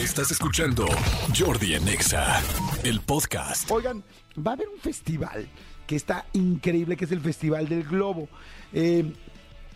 Estás escuchando Jordi en Exa, el podcast. Oigan, va a haber un festival que está increíble, que es el Festival del Globo. Eh,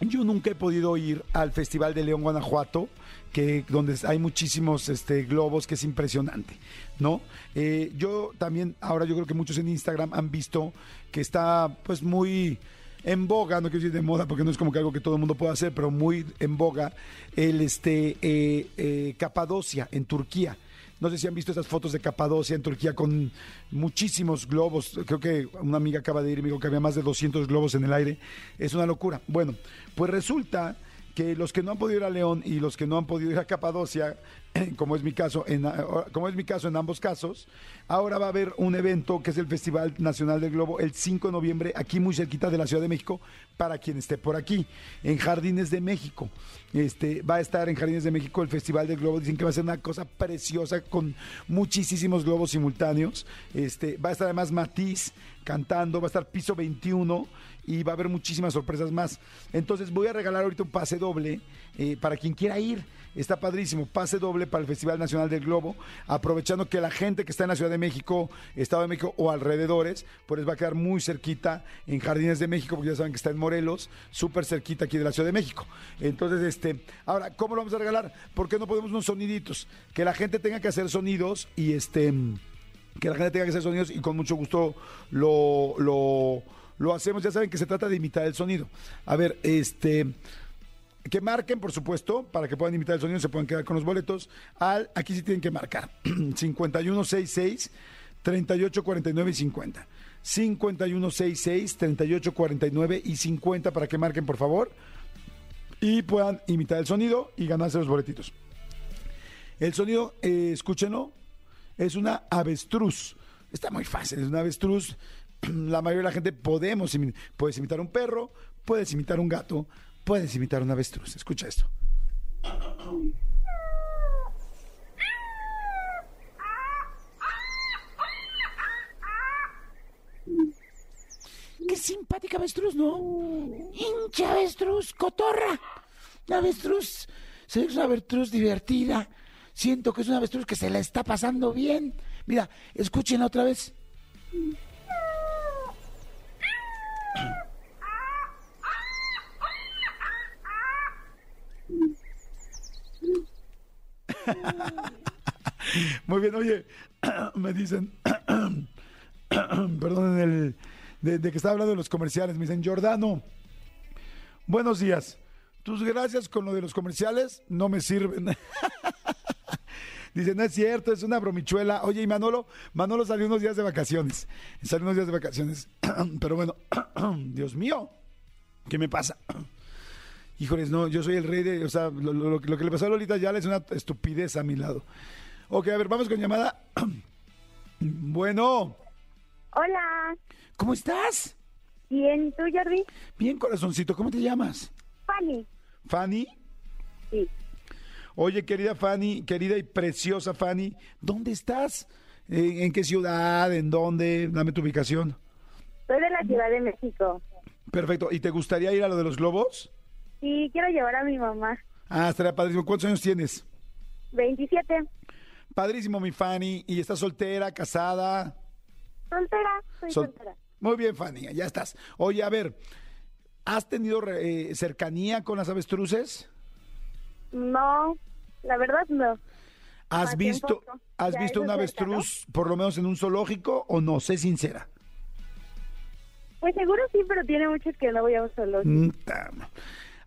yo nunca he podido ir al Festival de León, Guanajuato, que donde hay muchísimos este, globos, que es impresionante, ¿no? Eh, yo también, ahora yo creo que muchos en Instagram han visto que está, pues, muy en boga, no quiero decir de moda porque no es como que algo que todo el mundo pueda hacer, pero muy en boga, el este eh, eh, Capadocia en Turquía. No sé si han visto esas fotos de Capadocia en Turquía con muchísimos globos. Creo que una amiga acaba de ir y me dijo que había más de 200 globos en el aire. Es una locura. Bueno, pues resulta que los que no han podido ir a León y los que no han podido ir a Capadocia, como es mi caso, en, como es mi caso en ambos casos, ahora va a haber un evento que es el Festival Nacional del Globo el 5 de noviembre, aquí muy cerquita de la Ciudad de México, para quien esté por aquí, en Jardines de México. Este, va a estar en Jardines de México el Festival del Globo, dicen que va a ser una cosa preciosa con muchísimos globos simultáneos. Este, va a estar además Matiz cantando, va a estar Piso 21 y va a haber muchísimas sorpresas más. Entonces voy a regalar ahorita un pase doble eh, para quien quiera ir. Está padrísimo, pase doble para el Festival Nacional del Globo, aprovechando que la gente que está en la Ciudad de México, Estado de México o alrededores, pues va a quedar muy cerquita en Jardines de México, porque ya saben que está en Morelos, súper cerquita aquí de la Ciudad de México. Entonces, este, ahora, ¿cómo lo vamos a regalar? ¿Por qué no podemos unos soniditos? Que la gente tenga que hacer sonidos y este que la gente tenga que hacer sonidos y con mucho gusto lo, lo, lo hacemos. Ya saben que se trata de imitar el sonido. A ver, este que marquen, por supuesto, para que puedan imitar el sonido, se puedan quedar con los boletos. Al, aquí sí tienen que marcar. 5166 3849 y 50. 5166 3849 y 50 para que marquen, por favor. Y puedan imitar el sonido y ganarse los boletitos. El sonido, eh, escúchenlo, es una avestruz. Está muy fácil, es una avestruz. La mayoría de la gente podemos imitar. Puedes imitar un perro, puedes imitar un gato, puedes imitar una avestruz. Escucha esto. Qué simpática avestruz, ¿no? Hincha avestruz, cotorra. La avestruz, es una avestruz divertida. Siento que es una avestruz que se la está pasando bien. Mira, escúchenla otra vez. Muy bien, oye, me dicen, perdón, el, de, de, que estaba hablando de los comerciales, me dicen, Jordano, buenos días. Tus gracias con lo de los comerciales no me sirven. Dice, no es cierto, es una bromichuela. Oye, y Manolo, Manolo salió unos días de vacaciones. Salió unos días de vacaciones. Pero bueno, Dios mío, ¿qué me pasa? Híjoles, no, yo soy el rey de, o sea, lo, lo, lo, que le pasó a Lolita ya es una estupidez a mi lado. Ok, a ver, vamos con llamada. bueno. Hola. ¿Cómo estás? Bien, ¿tú, Jordi? Bien, corazoncito, ¿cómo te llamas? Fanny. ¿Fanny? Sí. Oye, querida Fanny, querida y preciosa Fanny, ¿dónde estás? ¿En, en qué ciudad? ¿En dónde? Dame tu ubicación. Soy de la Ciudad de México. Perfecto. ¿Y te gustaría ir a lo de los globos? Sí, quiero llevar a mi mamá. Ah, estaría padrísimo. ¿Cuántos años tienes? 27. Padrísimo, mi Fanny. ¿Y estás soltera, casada? Soltera, soy Sol- soltera. Muy bien, Fanny, ya estás. Oye, a ver, ¿has tenido eh, cercanía con las avestruces? No, la verdad no. ¿Has Más visto, has visto un cerca, avestruz, por lo menos en un zoológico, o no? Sé sincera. Pues seguro sí, pero tiene muchos que no voy a un zoológico. Mm,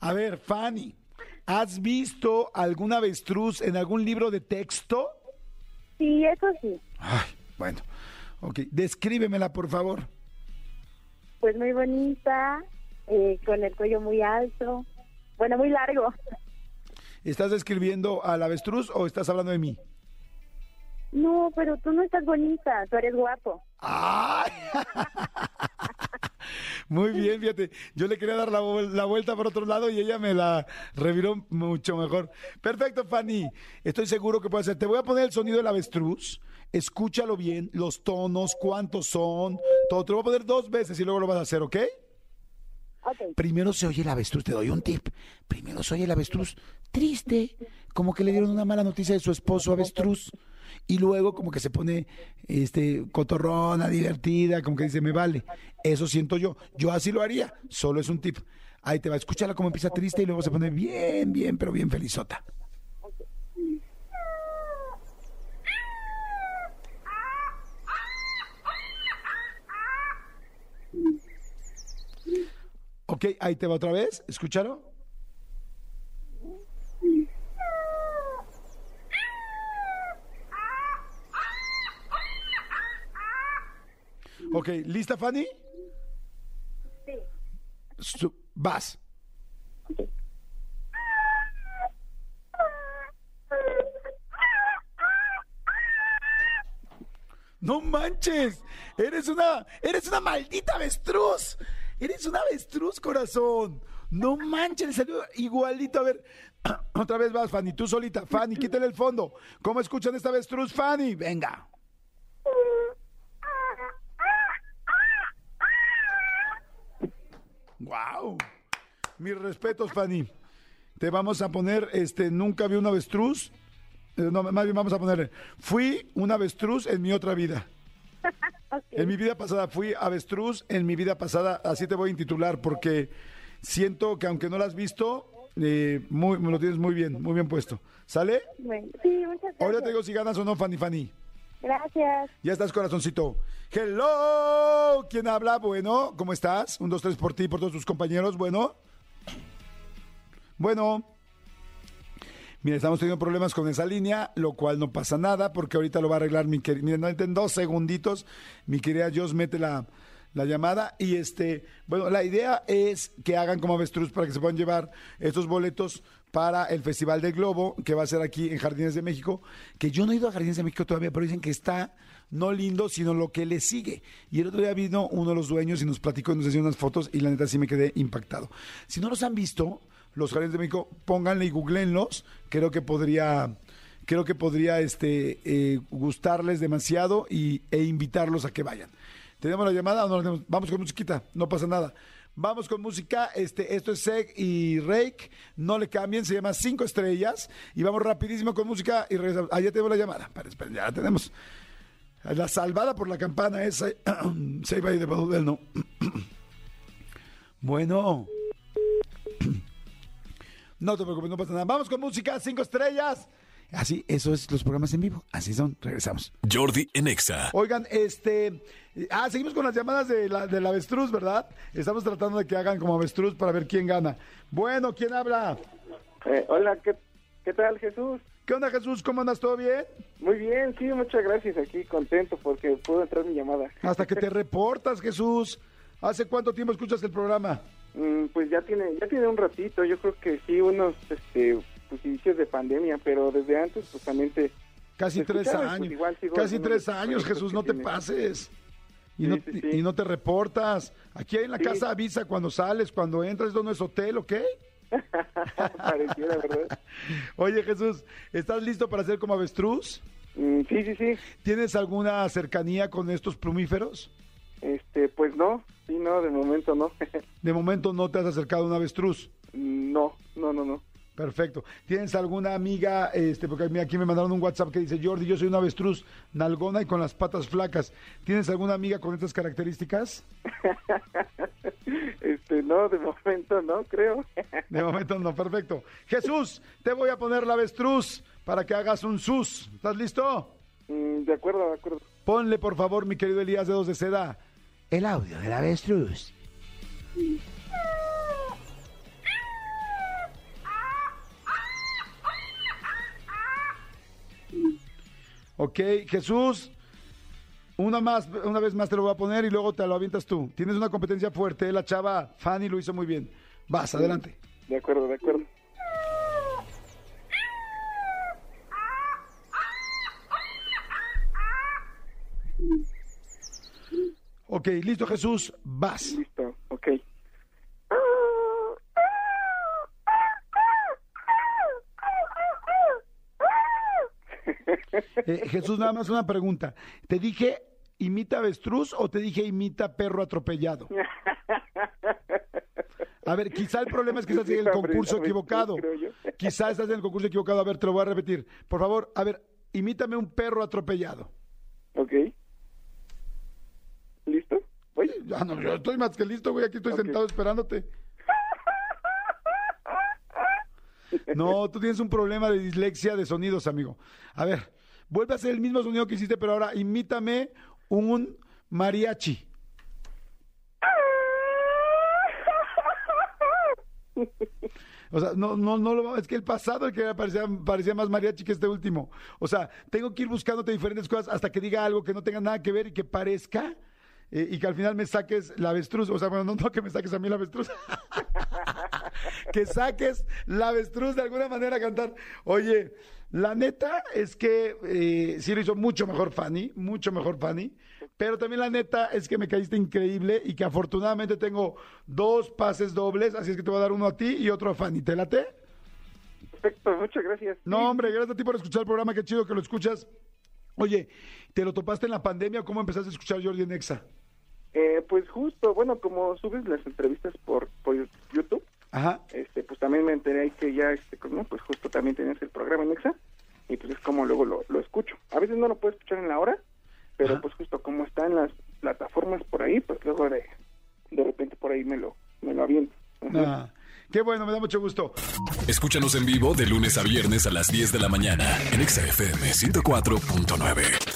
A ver, Fanny, ¿has visto algún avestruz en algún libro de texto? Sí, eso sí. Ay, bueno. Ok, descríbemela, por favor. Pues muy bonita, eh, con el cuello muy alto. Bueno, muy largo. ¿Estás describiendo al avestruz o estás hablando de mí? No, pero tú no estás bonita, tú eres guapo. ¡Ay! Muy bien, fíjate. Yo le quería dar la, vuel- la vuelta por otro lado y ella me la reviró mucho mejor. Perfecto, Fanny. Estoy seguro que puede ser. Te voy a poner el sonido del avestruz. Escúchalo bien, los tonos, cuántos son, todo. Te lo voy a poner dos veces y luego lo vas a hacer, ¿ok? Ok. Primero se oye el avestruz, te doy un tip. Primero se oye el avestruz triste, como que le dieron una mala noticia de su esposo avestruz. Y luego como que se pone este cotorrona, divertida, como que dice, me vale. Eso siento yo. Yo así lo haría. Solo es un tip. Ahí te va, escúchala como empieza triste y luego se pone bien, bien, pero bien felizota. Ok, ahí te va otra vez. Escúchalo. Ok, ¿lista, Fanny? Sí. Vas. No manches, eres una, eres una maldita avestruz. Eres una avestruz, corazón. No manches, le salió igualito. A ver, otra vez vas, Fanny, tú solita. Fanny, quítale el fondo. ¿Cómo escuchan esta avestruz, Fanny? Venga. Wow. Mis respetos, Fanny. Te vamos a poner, este, nunca vi un avestruz. Eh, No, más bien vamos a ponerle, fui un avestruz en mi otra vida. En mi vida pasada fui avestruz, en mi vida pasada, así te voy a intitular, porque siento que aunque no lo has visto, eh, muy, me lo tienes muy bien, muy bien puesto. ¿Sale? Bueno, sí, muchas gracias. Ahora te digo si ganas o no, Fanny Fanny. Gracias. Ya estás, corazoncito. Hello, ¿quién habla? Bueno, ¿cómo estás? Un, dos, tres por ti por todos tus compañeros. Bueno. Bueno. Mira, estamos teniendo problemas con esa línea, lo cual no pasa nada, porque ahorita lo va a arreglar mi querida. Miren, en dos segunditos, mi querida Dios mete la, la llamada. Y este, bueno, la idea es que hagan como avestruz para que se puedan llevar estos boletos para el Festival del Globo, que va a ser aquí en Jardines de México, que yo no he ido a Jardines de México todavía, pero dicen que está no lindo, sino lo que le sigue. Y el otro día vino uno de los dueños y nos platicó y nos hacía unas fotos y la neta sí me quedé impactado. Si no los han visto, los Jardines de México, pónganle y googleenlos. Creo que podría, creo que podría este, eh, gustarles demasiado y, e invitarlos a que vayan. ¿Tenemos la llamada o no la tenemos? Vamos con musiquita, no pasa nada. Vamos con música, este, esto es Seg y Rake, no le cambien, se llama Cinco Estrellas y vamos rapidísimo con música y regresamos. Ah, ya tenemos la llamada, Espera, ya la tenemos. La salvada por la campana es Save by the Bell, no. bueno. No te preocupes, no pasa nada. Vamos con música, cinco estrellas. Así, eso es los programas en vivo. Así son, regresamos. Jordi en Exa. Oigan, este. Ah, seguimos con las llamadas de la, del avestruz, ¿verdad? Estamos tratando de que hagan como avestruz para ver quién gana. Bueno, ¿quién habla? Eh, hola, ¿qué, ¿qué tal Jesús? ¿Qué onda, Jesús? ¿Cómo andas? ¿Todo bien? Muy bien, sí, muchas gracias. Aquí contento porque pudo entrar mi llamada. Hasta que te reportas, Jesús. ¿Hace cuánto tiempo escuchas el programa? Mm, pues ya tiene ya tiene un ratito, yo creo que sí, unos este, pues, inicios de pandemia, pero desde antes pues también te... Casi te tres pues, años. igual Casi tres años, Jesús, no te pases. Y, Sí, no, sí, y- sí. y no te reportas. Aquí en la casa avisa cuando sales, cuando entras, esto no es hotel, ¿ok? Pareciera, ¿verdad? Oye, Jesús, ¿estás listo para hacer como avestruz? Mm, sí, sí, sí. ¿Tienes alguna cercanía con estos plumíferos? Este, pues no, sí, no, de momento no. De momento no te has acercado a un avestruz. no, no, no, no. Perfecto. ¿Tienes alguna amiga? Este, porque aquí me mandaron un WhatsApp que dice, Jordi, yo soy una avestruz nalgona y con las patas flacas. ¿Tienes alguna amiga con estas características? Este, no, de momento no, creo. De momento no, perfecto. Jesús, te voy a poner la avestruz para que hagas un sus. ¿Estás listo? Mm, de acuerdo, de acuerdo. Ponle, por favor, mi querido Elías Dedos de Seda, el audio de la avestruz. Ok, Jesús, una más, una vez más te lo voy a poner y luego te lo avientas tú. Tienes una competencia fuerte, la chava Fanny lo hizo muy bien. Vas, adelante. De acuerdo, de acuerdo. Ok, listo Jesús, vas. Listo, ok. Eh, Jesús, nada más una pregunta. ¿Te dije imita avestruz o te dije imita perro atropellado? A ver, quizá el problema es que estás en el concurso equivocado. Quizá estás en el concurso equivocado. A ver, te lo voy a repetir. Por favor, a ver, imítame un perro atropellado. Ok. ¿Listo? Oye. Ya no, yo estoy más que listo, güey. Aquí estoy sentado esperándote. No, tú tienes un problema de dislexia de sonidos, amigo. A ver, vuelve a hacer el mismo sonido que hiciste, pero ahora imítame un mariachi. O sea, no, no, no lo es que el pasado el que parecía, más mariachi que este último. O sea, tengo que ir buscándote diferentes cosas hasta que diga algo que no tenga nada que ver y que parezca eh, y que al final me saques la avestruz. O sea, bueno, no, no que me saques a mí la avestruz. que saques la avestruz de alguna manera a cantar. Oye, la neta es que eh, sí lo hizo mucho mejor Fanny, mucho mejor Fanny. Pero también la neta es que me caíste increíble y que afortunadamente tengo dos pases dobles, así es que te voy a dar uno a ti y otro a Fanny. ¿Te late? Perfecto, muchas gracias. No, hombre, gracias a ti por escuchar el programa, qué chido que lo escuchas. Oye, ¿te lo topaste en la pandemia o cómo empezaste a escuchar Jordi en Exa? Eh, pues justo, bueno, como subes las entrevistas por, por YouTube, Ajá. este, pues también me enteré ahí que ya, este, pues, ¿no? pues justo también tenías el programa en Exa, y pues es como luego lo, lo escucho. A veces no lo puedo escuchar en la hora, pero Ajá. pues justo como está en las plataformas por ahí, pues luego de, de repente por ahí me lo, me lo aviento. Ajá. Ah, qué bueno, me da mucho gusto. Escúchanos en vivo de lunes a viernes a las 10 de la mañana en Exa FM 104.9.